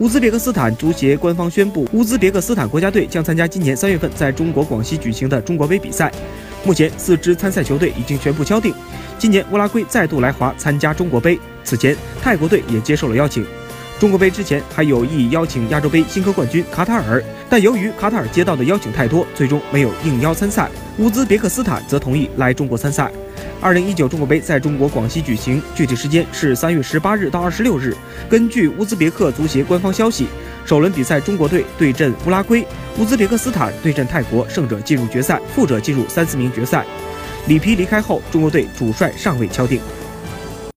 乌兹别克斯坦足协官方宣布，乌兹别克斯坦国家队将参加今年三月份在中国广西举行的中国杯比赛。目前，四支参赛球队已经全部敲定。今年，乌拉圭再度来华参加中国杯。此前，泰国队也接受了邀请。中国杯之前还有意邀请亚洲杯新科冠军卡塔尔，但由于卡塔尔接到的邀请太多，最终没有应邀参赛。乌兹别克斯坦则同意来中国参赛。二零一九中国杯在中国广西举行，具体时间是三月十八日到二十六日。根据乌兹别克足协官方消息，首轮比赛中国队对阵乌拉圭，乌兹别克斯坦对阵泰国，胜者进入决赛，负者进入三四名决赛。里皮离开后，中国队主帅尚未敲定。